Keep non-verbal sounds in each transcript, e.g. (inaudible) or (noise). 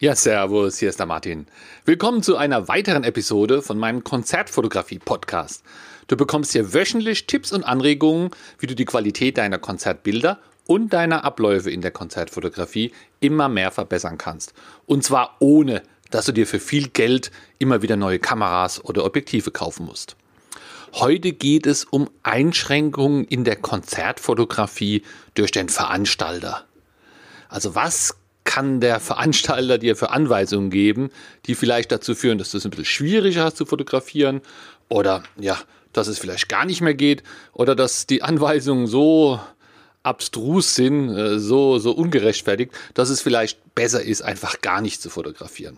Ja, servus, hier ist der Martin. Willkommen zu einer weiteren Episode von meinem Konzertfotografie-Podcast. Du bekommst hier wöchentlich Tipps und Anregungen, wie du die Qualität deiner Konzertbilder und deiner Abläufe in der Konzertfotografie immer mehr verbessern kannst. Und zwar ohne, dass du dir für viel Geld immer wieder neue Kameras oder Objektive kaufen musst. Heute geht es um Einschränkungen in der Konzertfotografie durch den Veranstalter. Also was kann der Veranstalter dir für Anweisungen geben, die vielleicht dazu führen, dass du es ein bisschen schwieriger hast zu fotografieren oder ja, dass es vielleicht gar nicht mehr geht oder dass die Anweisungen so abstrus sind, äh, so, so ungerechtfertigt, dass es vielleicht besser ist, einfach gar nicht zu fotografieren.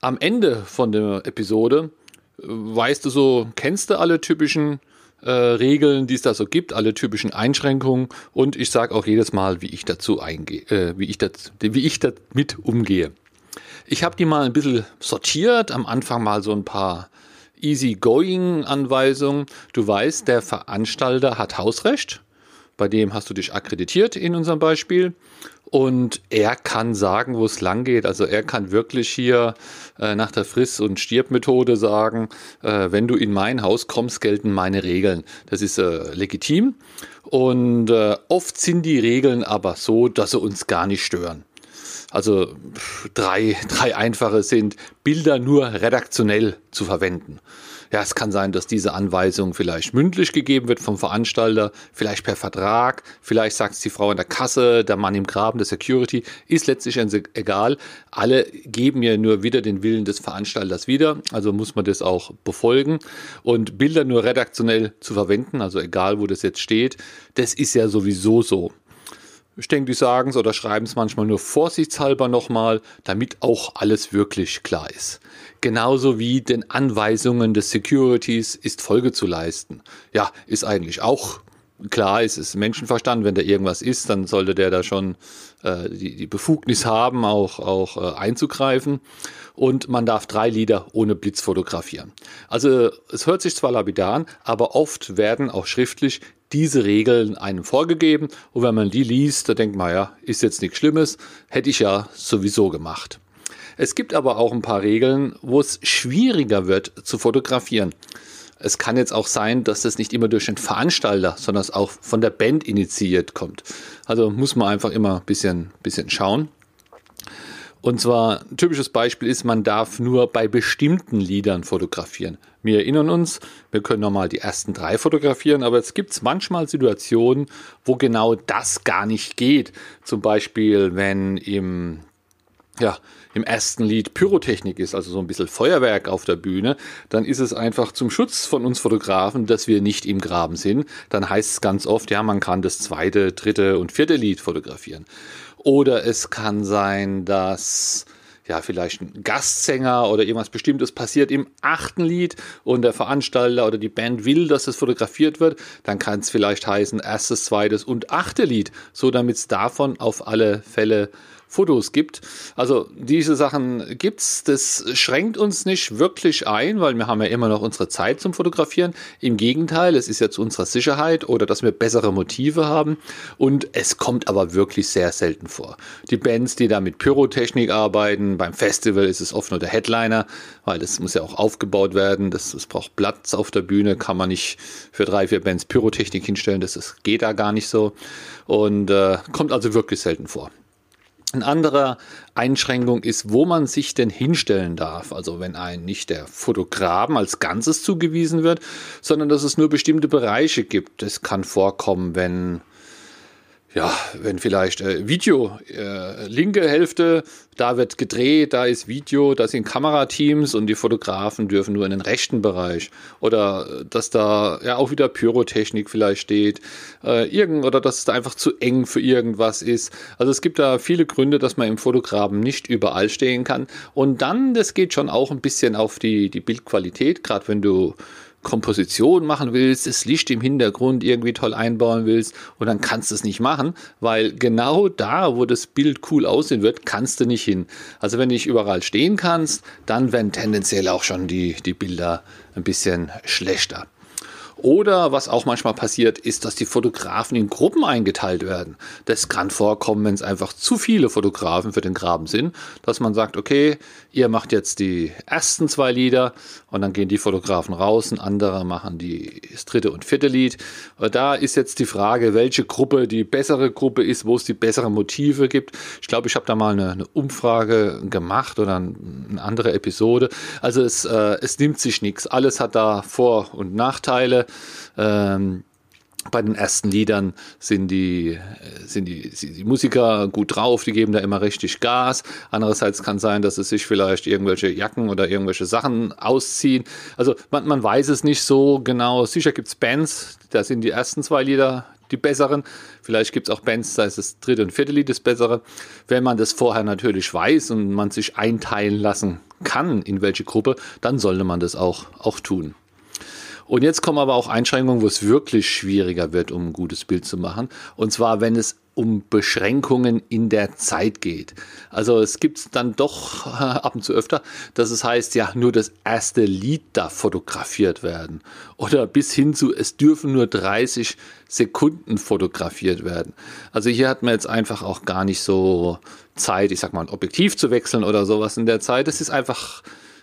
Am Ende von der Episode äh, weißt du so, kennst du alle typischen äh, Regeln, die es da so gibt, alle typischen Einschränkungen und ich sage auch jedes Mal, wie ich dazu eingehe, äh, wie ich das, wie ich damit umgehe. Ich habe die mal ein bisschen sortiert, am Anfang mal so ein paar Easy-Going-Anweisungen. Du weißt, der Veranstalter hat Hausrecht bei dem hast du dich akkreditiert in unserem Beispiel. Und er kann sagen, wo es lang geht. Also er kann wirklich hier äh, nach der Friss- und Stirbmethode sagen, äh, wenn du in mein Haus kommst, gelten meine Regeln. Das ist äh, legitim. Und äh, oft sind die Regeln aber so, dass sie uns gar nicht stören. Also drei, (laughs) drei einfache sind, Bilder nur redaktionell zu verwenden. Ja, es kann sein, dass diese Anweisung vielleicht mündlich gegeben wird vom Veranstalter, vielleicht per Vertrag, vielleicht sagt es die Frau in der Kasse, der Mann im Graben, der Security, ist letztlich egal. Alle geben ja nur wieder den Willen des Veranstalters wieder, also muss man das auch befolgen. Und Bilder nur redaktionell zu verwenden, also egal wo das jetzt steht, das ist ja sowieso so. Ich denke, die sagen es oder schreiben es manchmal nur vorsichtshalber nochmal, damit auch alles wirklich klar ist. Genauso wie den Anweisungen des Securities ist Folge zu leisten. Ja, ist eigentlich auch klar, es ist Menschenverstand, wenn da irgendwas ist, dann sollte der da schon äh, die, die, Befugnis haben, auch, auch äh, einzugreifen. Und man darf drei Lieder ohne Blitz fotografieren. Also es hört sich zwar lapidar an, aber oft werden auch schriftlich diese Regeln einem vorgegeben und wenn man die liest, da denkt man ja, ist jetzt nichts Schlimmes, hätte ich ja sowieso gemacht. Es gibt aber auch ein paar Regeln, wo es schwieriger wird zu fotografieren. Es kann jetzt auch sein, dass das nicht immer durch den Veranstalter, sondern auch von der Band initiiert kommt. Also muss man einfach immer ein bisschen, bisschen schauen. Und zwar ein typisches Beispiel ist, man darf nur bei bestimmten Liedern fotografieren. Wir erinnern uns, wir können nochmal die ersten drei fotografieren, aber es gibt manchmal Situationen, wo genau das gar nicht geht. Zum Beispiel, wenn im ja, im ersten Lied Pyrotechnik ist, also so ein bisschen Feuerwerk auf der Bühne, dann ist es einfach zum Schutz von uns Fotografen, dass wir nicht im Graben sind. Dann heißt es ganz oft, ja, man kann das zweite, dritte und vierte Lied fotografieren. Oder es kann sein, dass ja, vielleicht ein Gastsänger oder irgendwas Bestimmtes passiert im achten Lied und der Veranstalter oder die Band will, dass es fotografiert wird, dann kann es vielleicht heißen erstes, zweites und achte Lied, so damit es davon auf alle Fälle Fotos gibt. Also diese Sachen gibt's. Das schränkt uns nicht wirklich ein, weil wir haben ja immer noch unsere Zeit zum Fotografieren. Im Gegenteil, es ist ja zu unserer Sicherheit oder dass wir bessere Motive haben. Und es kommt aber wirklich sehr selten vor. Die Bands, die da mit Pyrotechnik arbeiten, beim Festival ist es oft nur der Headliner, weil das muss ja auch aufgebaut werden. Das, das braucht Platz auf der Bühne, kann man nicht für drei, vier Bands Pyrotechnik hinstellen. Das, das geht da gar nicht so. Und äh, kommt also wirklich selten vor. Eine andere Einschränkung ist, wo man sich denn hinstellen darf. Also wenn ein nicht der Fotograben als Ganzes zugewiesen wird, sondern dass es nur bestimmte Bereiche gibt. Es kann vorkommen, wenn ja, wenn vielleicht äh, Video, äh, linke Hälfte, da wird gedreht, da ist Video, da sind Kamerateams und die Fotografen dürfen nur in den rechten Bereich. Oder äh, dass da ja auch wieder Pyrotechnik vielleicht steht, äh, irgend, oder dass es da einfach zu eng für irgendwas ist. Also es gibt da viele Gründe, dass man im Fotografen nicht überall stehen kann. Und dann, das geht schon auch ein bisschen auf die, die Bildqualität, gerade wenn du Komposition machen willst, das Licht im Hintergrund irgendwie toll einbauen willst und dann kannst du es nicht machen, weil genau da, wo das Bild cool aussehen wird, kannst du nicht hin. Also wenn du nicht überall stehen kannst, dann werden tendenziell auch schon die, die Bilder ein bisschen schlechter. Oder was auch manchmal passiert, ist, dass die Fotografen in Gruppen eingeteilt werden. Das kann vorkommen, wenn es einfach zu viele Fotografen für den Graben sind, dass man sagt, okay, ihr macht jetzt die ersten zwei Lieder und dann gehen die Fotografen raus, und andere machen die, das dritte und vierte Lied. Da ist jetzt die Frage, welche Gruppe die bessere Gruppe ist, wo es die besseren Motive gibt. Ich glaube, ich habe da mal eine, eine Umfrage gemacht oder eine andere Episode. Also es, äh, es nimmt sich nichts. Alles hat da Vor- und Nachteile. Ähm, bei den ersten Liedern sind die, sind die, die Musiker gut drauf, die geben da immer richtig Gas. Andererseits kann sein, dass es sich vielleicht irgendwelche Jacken oder irgendwelche Sachen ausziehen. Also man, man weiß es nicht so genau. Sicher gibt es Bands, da sind die ersten zwei Lieder die besseren. Vielleicht gibt es auch Bands, da ist das dritte und vierte Lied das bessere. Wenn man das vorher natürlich weiß und man sich einteilen lassen kann, in welche Gruppe, dann sollte man das auch, auch tun. Und jetzt kommen aber auch Einschränkungen, wo es wirklich schwieriger wird, um ein gutes Bild zu machen. Und zwar, wenn es um Beschränkungen in der Zeit geht. Also es gibt dann doch (laughs) ab und zu öfter, dass es heißt, ja, nur das erste Lied darf fotografiert werden. Oder bis hin zu, es dürfen nur 30 Sekunden fotografiert werden. Also hier hat man jetzt einfach auch gar nicht so Zeit, ich sag mal, ein Objektiv zu wechseln oder sowas in der Zeit. Es ist einfach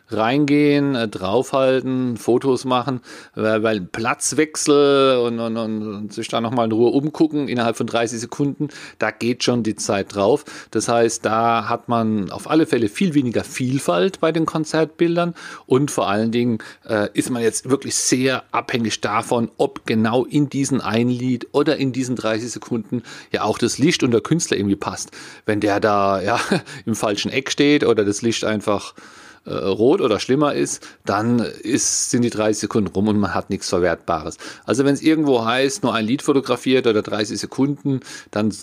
reingehen, äh, draufhalten, Fotos machen, weil, weil Platzwechsel und, und, und sich da nochmal in Ruhe umgucken innerhalb von 30 Sekunden, da geht schon die Zeit drauf. Das heißt, da hat man auf alle Fälle viel weniger Vielfalt bei den Konzertbildern und vor allen Dingen äh, ist man jetzt wirklich sehr abhängig davon, ob genau in diesen ein Lied oder in diesen 30 Sekunden ja auch das Licht und der Künstler irgendwie passt. Wenn der da ja (laughs) im falschen Eck steht oder das Licht einfach äh, rot oder schlimmer ist, dann ist, sind die 30 Sekunden rum und man hat nichts Verwertbares. Also wenn es irgendwo heißt, nur ein Lied fotografiert oder 30 Sekunden, dann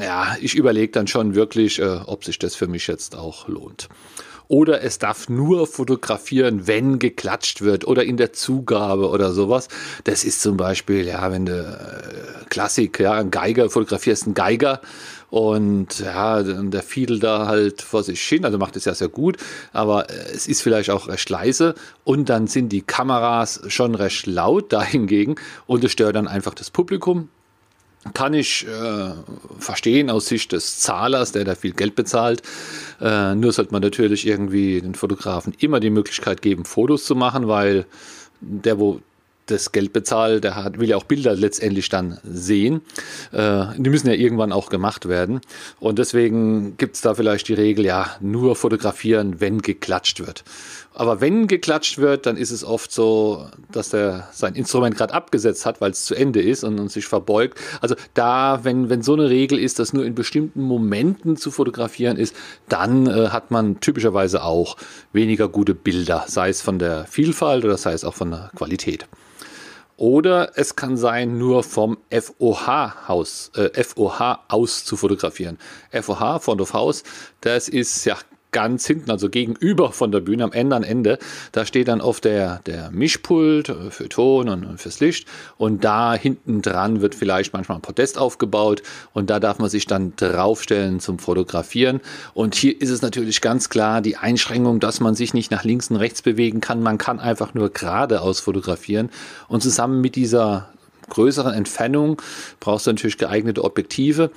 ja, ich überlege dann schon wirklich, äh, ob sich das für mich jetzt auch lohnt oder es darf nur fotografieren, wenn geklatscht wird oder in der Zugabe oder sowas. Das ist zum Beispiel, ja, wenn du äh, Klassik, ja, ein Geiger fotografierst, einen Geiger und ja, der fiedel da halt vor sich hin, also macht es ja sehr gut, aber äh, es ist vielleicht auch recht leise und dann sind die Kameras schon recht laut dahingegen und es stört dann einfach das Publikum kann ich äh, verstehen aus Sicht des Zahlers, der da viel Geld bezahlt. Äh, nur sollte man natürlich irgendwie den Fotografen immer die Möglichkeit geben, Fotos zu machen, weil der, wo das Geld bezahlt, der hat, will ja auch Bilder letztendlich dann sehen. Äh, die müssen ja irgendwann auch gemacht werden. Und deswegen gibt es da vielleicht die Regel, ja, nur fotografieren, wenn geklatscht wird. Aber wenn geklatscht wird, dann ist es oft so, dass er sein Instrument gerade abgesetzt hat, weil es zu Ende ist und, und, sich verbeugt. Also da, wenn, wenn so eine Regel ist, dass nur in bestimmten Momenten zu fotografieren ist, dann äh, hat man typischerweise auch weniger gute Bilder, sei es von der Vielfalt oder sei es auch von der Qualität. Oder es kann sein, nur vom FOH-Haus, äh, FOH aus zu fotografieren. FOH, Front of House, das ist ja ganz hinten, also gegenüber von der Bühne, am Ende Ende, da steht dann oft der, der Mischpult für Ton und, fürs Licht. Und da hinten dran wird vielleicht manchmal ein Podest aufgebaut. Und da darf man sich dann draufstellen zum Fotografieren. Und hier ist es natürlich ganz klar die Einschränkung, dass man sich nicht nach links und rechts bewegen kann, man kann einfach nur geradeaus fotografieren. Und zusammen mit dieser größeren Entfernung brauchst du natürlich geeignete Objektive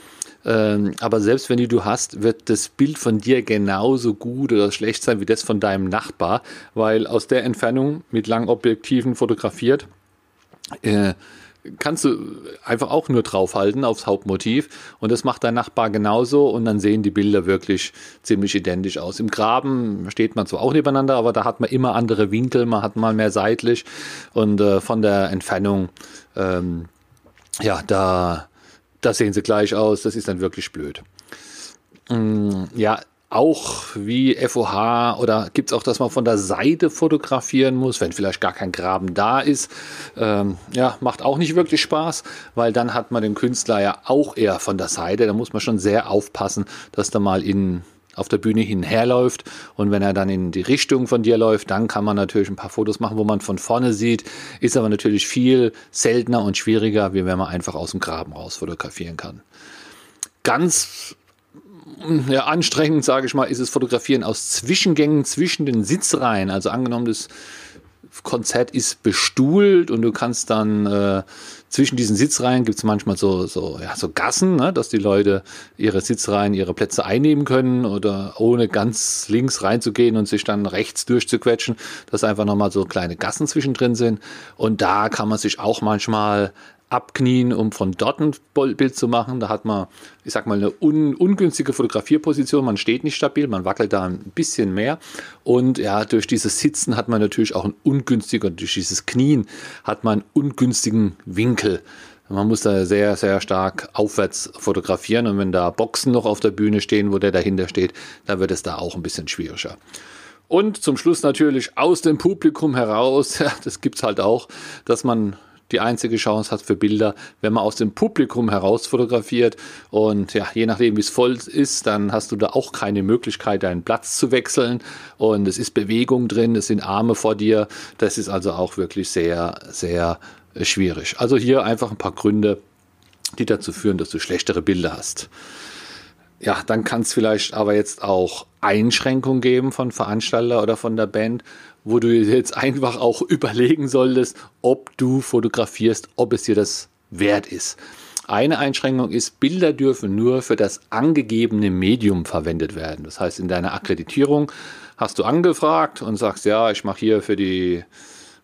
aber selbst wenn die du hast, wird das Bild von dir genauso gut oder schlecht sein wie das von deinem Nachbar, weil aus der Entfernung mit langen Objektiven fotografiert, äh, kannst du einfach auch nur draufhalten aufs Hauptmotiv und das macht dein Nachbar genauso und dann sehen die Bilder wirklich ziemlich identisch aus. Im Graben steht man zwar auch nebeneinander, aber da hat man immer andere Winkel, man hat mal mehr seitlich und äh, von der Entfernung, ähm, ja, da da sehen sie gleich aus, das ist dann wirklich blöd. Mm, ja, auch wie FOH oder gibt es auch, dass man von der Seite fotografieren muss, wenn vielleicht gar kein Graben da ist. Ähm, ja, macht auch nicht wirklich Spaß, weil dann hat man den Künstler ja auch eher von der Seite. Da muss man schon sehr aufpassen, dass da mal in auf der Bühne hinherläuft. Und wenn er dann in die Richtung von dir läuft, dann kann man natürlich ein paar Fotos machen, wo man von vorne sieht. Ist aber natürlich viel seltener und schwieriger, wie wenn man einfach aus dem Graben raus fotografieren kann. Ganz ja, anstrengend, sage ich mal, ist es Fotografieren aus Zwischengängen zwischen den Sitzreihen. Also angenommen, das Konzert ist bestuhlt und du kannst dann äh, zwischen diesen Sitzreihen gibt es manchmal so, so, ja, so Gassen, ne, dass die Leute ihre Sitzreihen, ihre Plätze einnehmen können oder ohne ganz links reinzugehen und sich dann rechts durchzuquetschen, dass einfach nochmal so kleine Gassen zwischendrin sind. Und da kann man sich auch manchmal abknien, um von dort ein Bild zu machen. Da hat man, ich sag mal, eine un ungünstige Fotografierposition. Man steht nicht stabil, man wackelt da ein bisschen mehr. Und ja, durch dieses Sitzen hat man natürlich auch einen ungünstigen, durch dieses Knien hat man einen ungünstigen Winkel. Man muss da sehr, sehr stark aufwärts fotografieren. Und wenn da Boxen noch auf der Bühne stehen, wo der dahinter steht, dann wird es da auch ein bisschen schwieriger. Und zum Schluss natürlich aus dem Publikum heraus, (laughs) ja, das es halt auch, dass man die einzige Chance hat für Bilder, wenn man aus dem Publikum heraus fotografiert. Und ja, je nachdem, wie es voll ist, dann hast du da auch keine Möglichkeit, deinen Platz zu wechseln. Und es ist Bewegung drin, es sind Arme vor dir. Das ist also auch wirklich sehr, sehr schwierig. Also hier einfach ein paar Gründe, die dazu führen, dass du schlechtere Bilder hast. Ja, dann kann es vielleicht aber jetzt auch Einschränkungen geben von Veranstalter oder von der Band, wo du jetzt einfach auch (laughs) überlegen solltest, ob du fotografierst, ob es dir das wert ist. Eine Einschränkung ist, Bilder dürfen nur für das angegebene Medium verwendet werden. Das heißt, in deiner Akkreditierung hast du angefragt und sagst, ja, ich mache hier für die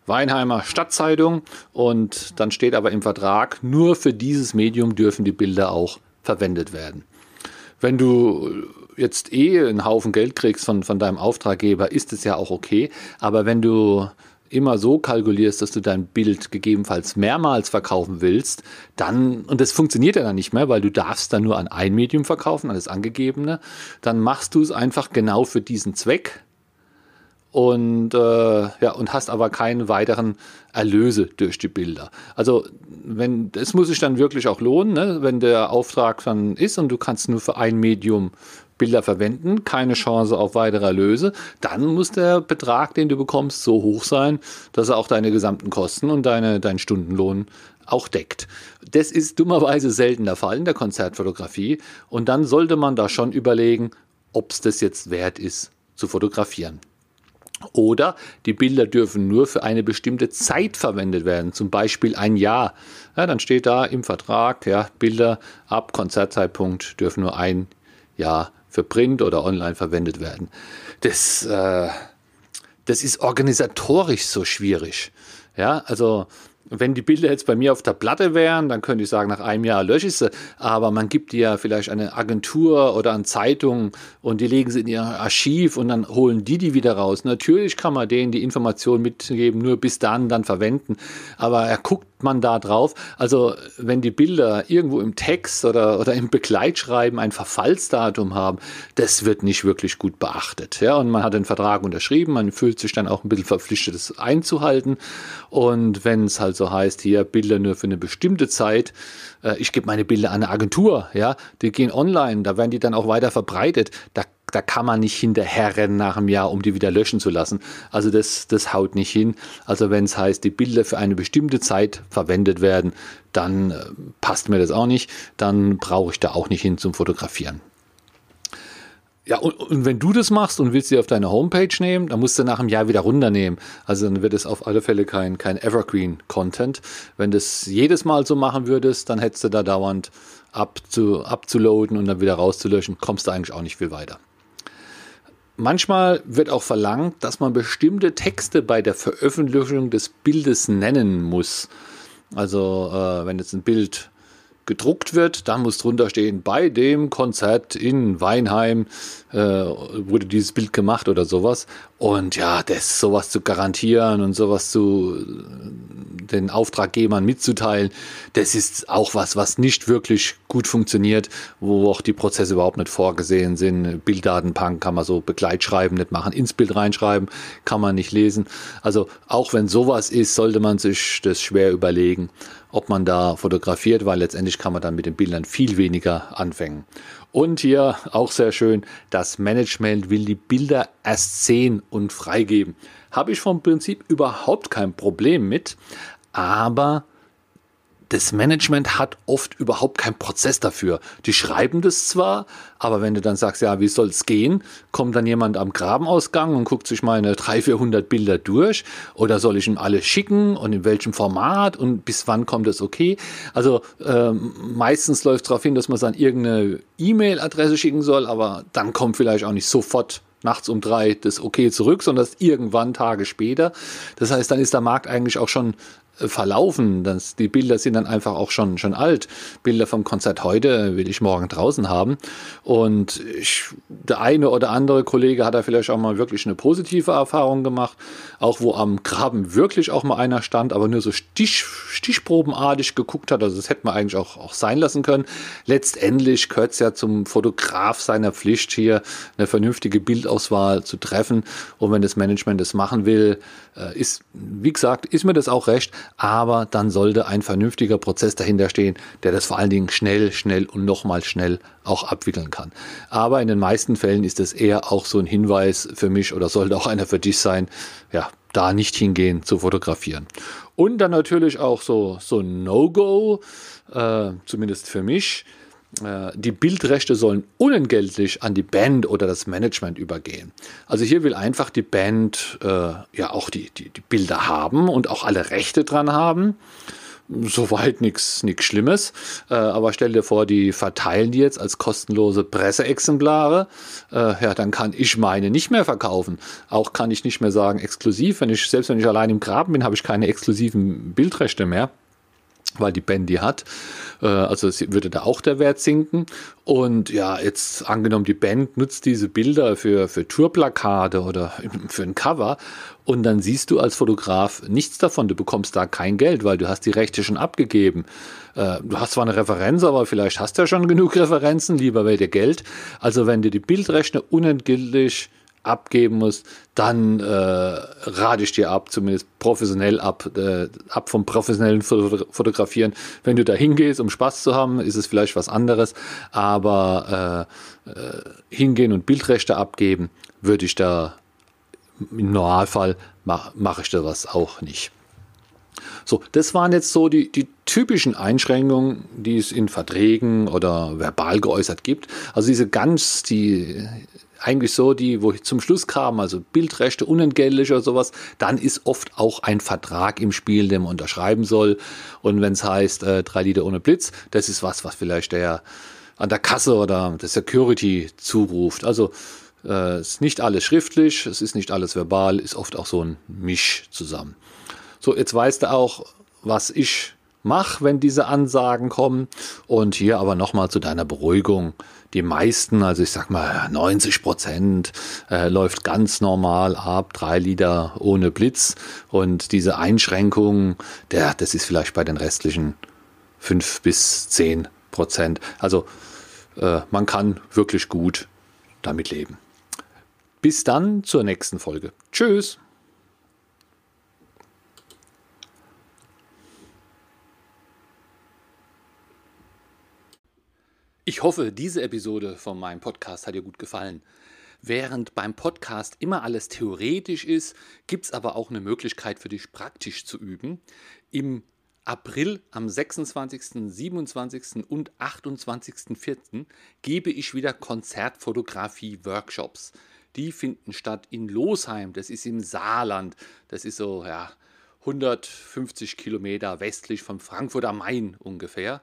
Weinheimer Stadtzeitung und dann steht aber im Vertrag, nur für dieses Medium dürfen die Bilder auch verwendet werden. Wenn du jetzt eh einen Haufen Geld kriegst von, von deinem Auftraggeber, ist es ja auch okay. Aber wenn du immer so kalkulierst, dass du dein Bild gegebenenfalls mehrmals verkaufen willst, dann, und das funktioniert ja dann nicht mehr, weil du darfst dann nur an ein Medium verkaufen, an das angegebene, dann machst du es einfach genau für diesen Zweck und, äh, ja, und hast aber keine weiteren Erlöse durch die Bilder. Also wenn, es muss sich dann wirklich auch lohnen, ne? wenn der Auftrag dann ist und du kannst nur für ein Medium Bilder verwenden, keine Chance auf weitere Erlöse, dann muss der Betrag, den du bekommst, so hoch sein, dass er auch deine gesamten Kosten und deine, deinen Stundenlohn auch deckt. Das ist dummerweise selten der Fall in der Konzertfotografie und dann sollte man da schon überlegen, ob es das jetzt wert ist zu fotografieren. Oder die Bilder dürfen nur für eine bestimmte Zeit verwendet werden, zum Beispiel ein Jahr. Ja, dann steht da im Vertrag, ja, Bilder ab Konzertzeitpunkt dürfen nur ein Jahr für Print oder online verwendet werden. Das, äh, das ist organisatorisch so schwierig. Ja, also wenn die Bilder jetzt bei mir auf der Platte wären, dann könnte ich sagen, nach einem Jahr lösche ich sie. Aber man gibt die ja vielleicht eine Agentur oder an Zeitungen und die legen sie in ihr Archiv und dann holen die die wieder raus. Natürlich kann man denen die Information mitgeben, nur bis dann dann verwenden. Aber er guckt man da drauf? Also wenn die Bilder irgendwo im Text oder, oder im Begleitschreiben ein Verfallsdatum haben, das wird nicht wirklich gut beachtet. Ja? Und man hat den Vertrag unterschrieben, man fühlt sich dann auch ein bisschen verpflichtet, es einzuhalten. Und wenn es halt so heißt, hier Bilder nur für eine bestimmte Zeit, äh, ich gebe meine Bilder an eine Agentur, ja, die gehen online, da werden die dann auch weiter verbreitet. Da da kann man nicht hinterherrennen nach einem Jahr, um die wieder löschen zu lassen. Also das, das haut nicht hin. Also wenn es heißt, die Bilder für eine bestimmte Zeit verwendet werden, dann äh, passt mir das auch nicht. Dann brauche ich da auch nicht hin zum Fotografieren. Ja, und, und, wenn du das machst und willst sie auf deine Homepage nehmen, dann musst du nach einem Jahr wieder runternehmen. Also dann wird es auf alle Fälle kein, kein Evergreen-Content. Wenn du das jedes Mal so machen würdest, dann hättest du da dauernd abzu, abzuloaden und dann wieder rauszulöschen, kommst du eigentlich auch nicht viel weiter. Manchmal wird auch verlangt, dass man bestimmte Texte bei der Veröffentlichung des Bildes nennen muss. Also äh, wenn jetzt ein Bild gedruckt wird, dann muss drunter stehen, bei dem Konzert in Weinheim äh, wurde dieses Bild gemacht oder sowas. Und ja, das sowas zu garantieren und sowas zu den Auftraggebern mitzuteilen, das ist auch was, was nicht wirklich gut funktioniert, wo auch die Prozesse überhaupt nicht vorgesehen sind. Bilddatenbank kann man so Begleitschreiben nicht machen, ins Bild reinschreiben, kann man nicht lesen. Also auch wenn sowas ist, sollte man sich das schwer überlegen, ob man da fotografiert, weil letztendlich kann man dann mit den Bildern viel weniger anfangen. Und hier auch sehr schön, das Management will die Bilder erst sehen und freigeben. Habe ich vom Prinzip überhaupt kein Problem mit, aber das Management hat oft überhaupt keinen Prozess dafür. Die schreiben das zwar, aber wenn du dann sagst, ja, wie soll es gehen, kommt dann jemand am Grabenausgang und guckt sich meine 300, 400 Bilder durch oder soll ich ihm alle schicken und in welchem Format und bis wann kommt es okay? Also ähm, meistens läuft es darauf hin, dass man dann irgendeine E-Mail-Adresse schicken soll, aber dann kommt vielleicht auch nicht sofort nachts um drei das Okay zurück, sondern das irgendwann Tage später. Das heißt, dann ist der Markt eigentlich auch schon verlaufen. Das, die Bilder sind dann einfach auch schon, schon alt. Bilder vom Konzert heute will ich morgen draußen haben. Und ich, der eine oder andere Kollege hat da vielleicht auch mal wirklich eine positive Erfahrung gemacht. Auch wo am Graben wirklich auch mal einer stand, aber nur so Stich, stichprobenartig geguckt hat. Also das hätte man eigentlich auch, auch sein lassen können. Letztendlich gehört es ja zum Fotograf seiner Pflicht, hier eine vernünftige Bildauswahl zu treffen. Und wenn das Management das machen will, äh, ist, wie gesagt, ist mir das auch recht aber dann sollte ein vernünftiger Prozess dahinter stehen, der das vor allen Dingen schnell, schnell und nochmal schnell auch abwickeln kann. Aber in den meisten Fällen ist es eher auch so ein Hinweis für mich oder sollte auch einer für dich sein, ja, da nicht hingehen zu fotografieren. Und dann natürlich auch so, so ein No-Go, äh, zumindest für mich, die Bildrechte sollen unentgeltlich an die Band oder das Management übergehen. Also hier will einfach die Band äh, ja auch die, die, die, Bilder haben und auch alle Rechte dran haben. Soweit nichts Schlimmes. Äh, aber stell dir vor, die verteilen die jetzt als kostenlose Presseexemplare. Äh, ja, dann kann ich meine nicht mehr verkaufen. Auch kann ich nicht mehr sagen, exklusiv. Wenn ich, selbst wenn ich allein im Graben bin, habe ich keine exklusiven Bildrechte mehr weil die Band die hat. Äh, also würde da auch der Wert sinken. Und ja, jetzt angenommen, die Band nutzt diese Bilder für, für Tourplakate oder (laughs) für ein Cover und dann siehst du als Fotograf nichts davon. Du bekommst da kein Geld, weil du hast die Rechte schon abgegeben. Äh, du hast zwar eine Referenz, aber vielleicht hast du ja schon genug Referenzen, lieber wäre dir Geld. Also wenn dir die Bildrechte unentgeltlich abgeben musst, dann äh, rate ich dir ab, zumindest professionell ab, äh, ab vom professionellen Fotografieren. Wenn du da hingehst, um Spaß zu haben, ist es vielleicht was anderes, aber äh, äh, hingehen und Bildrechte abgeben, würde ich da im Normalfall mache mach ich da was auch nicht. So, das waren jetzt so die, die typischen Einschränkungen, die es in Verträgen oder verbal geäußert gibt. Also diese ganz, die eigentlich so die, wo ich zum Schluss kam, also Bildrechte unentgeltlich oder sowas, dann ist oft auch ein Vertrag im Spiel, den man unterschreiben soll. Und wenn es heißt, äh, drei Liter ohne Blitz, das ist was, was vielleicht der an der Kasse oder der Security zuruft. Also äh, ist nicht alles schriftlich, es ist nicht alles verbal, ist oft auch so ein Misch zusammen. So, jetzt weißt du auch, was ich mache, wenn diese Ansagen kommen. Und hier aber nochmal zu deiner Beruhigung die meisten, also ich sag mal 90 Prozent, äh, läuft ganz normal ab, drei Liter ohne Blitz. Und diese Einschränkung, der, das ist vielleicht bei den restlichen fünf bis zehn Prozent. Also äh, man kann wirklich gut damit leben. Bis dann zur nächsten Folge. Tschüss. Ich hoffe, diese Episode von meinem Podcast hat dir gut gefallen. Während beim Podcast immer alles theoretisch ist, gibt es aber auch eine Möglichkeit für dich praktisch zu üben. Im April am 26., 27. und 28.04. gebe ich wieder Konzertfotografie-Workshops. Die finden statt in Losheim, das ist im Saarland. Das ist so ja, 150 Kilometer westlich von Frankfurt am Main ungefähr.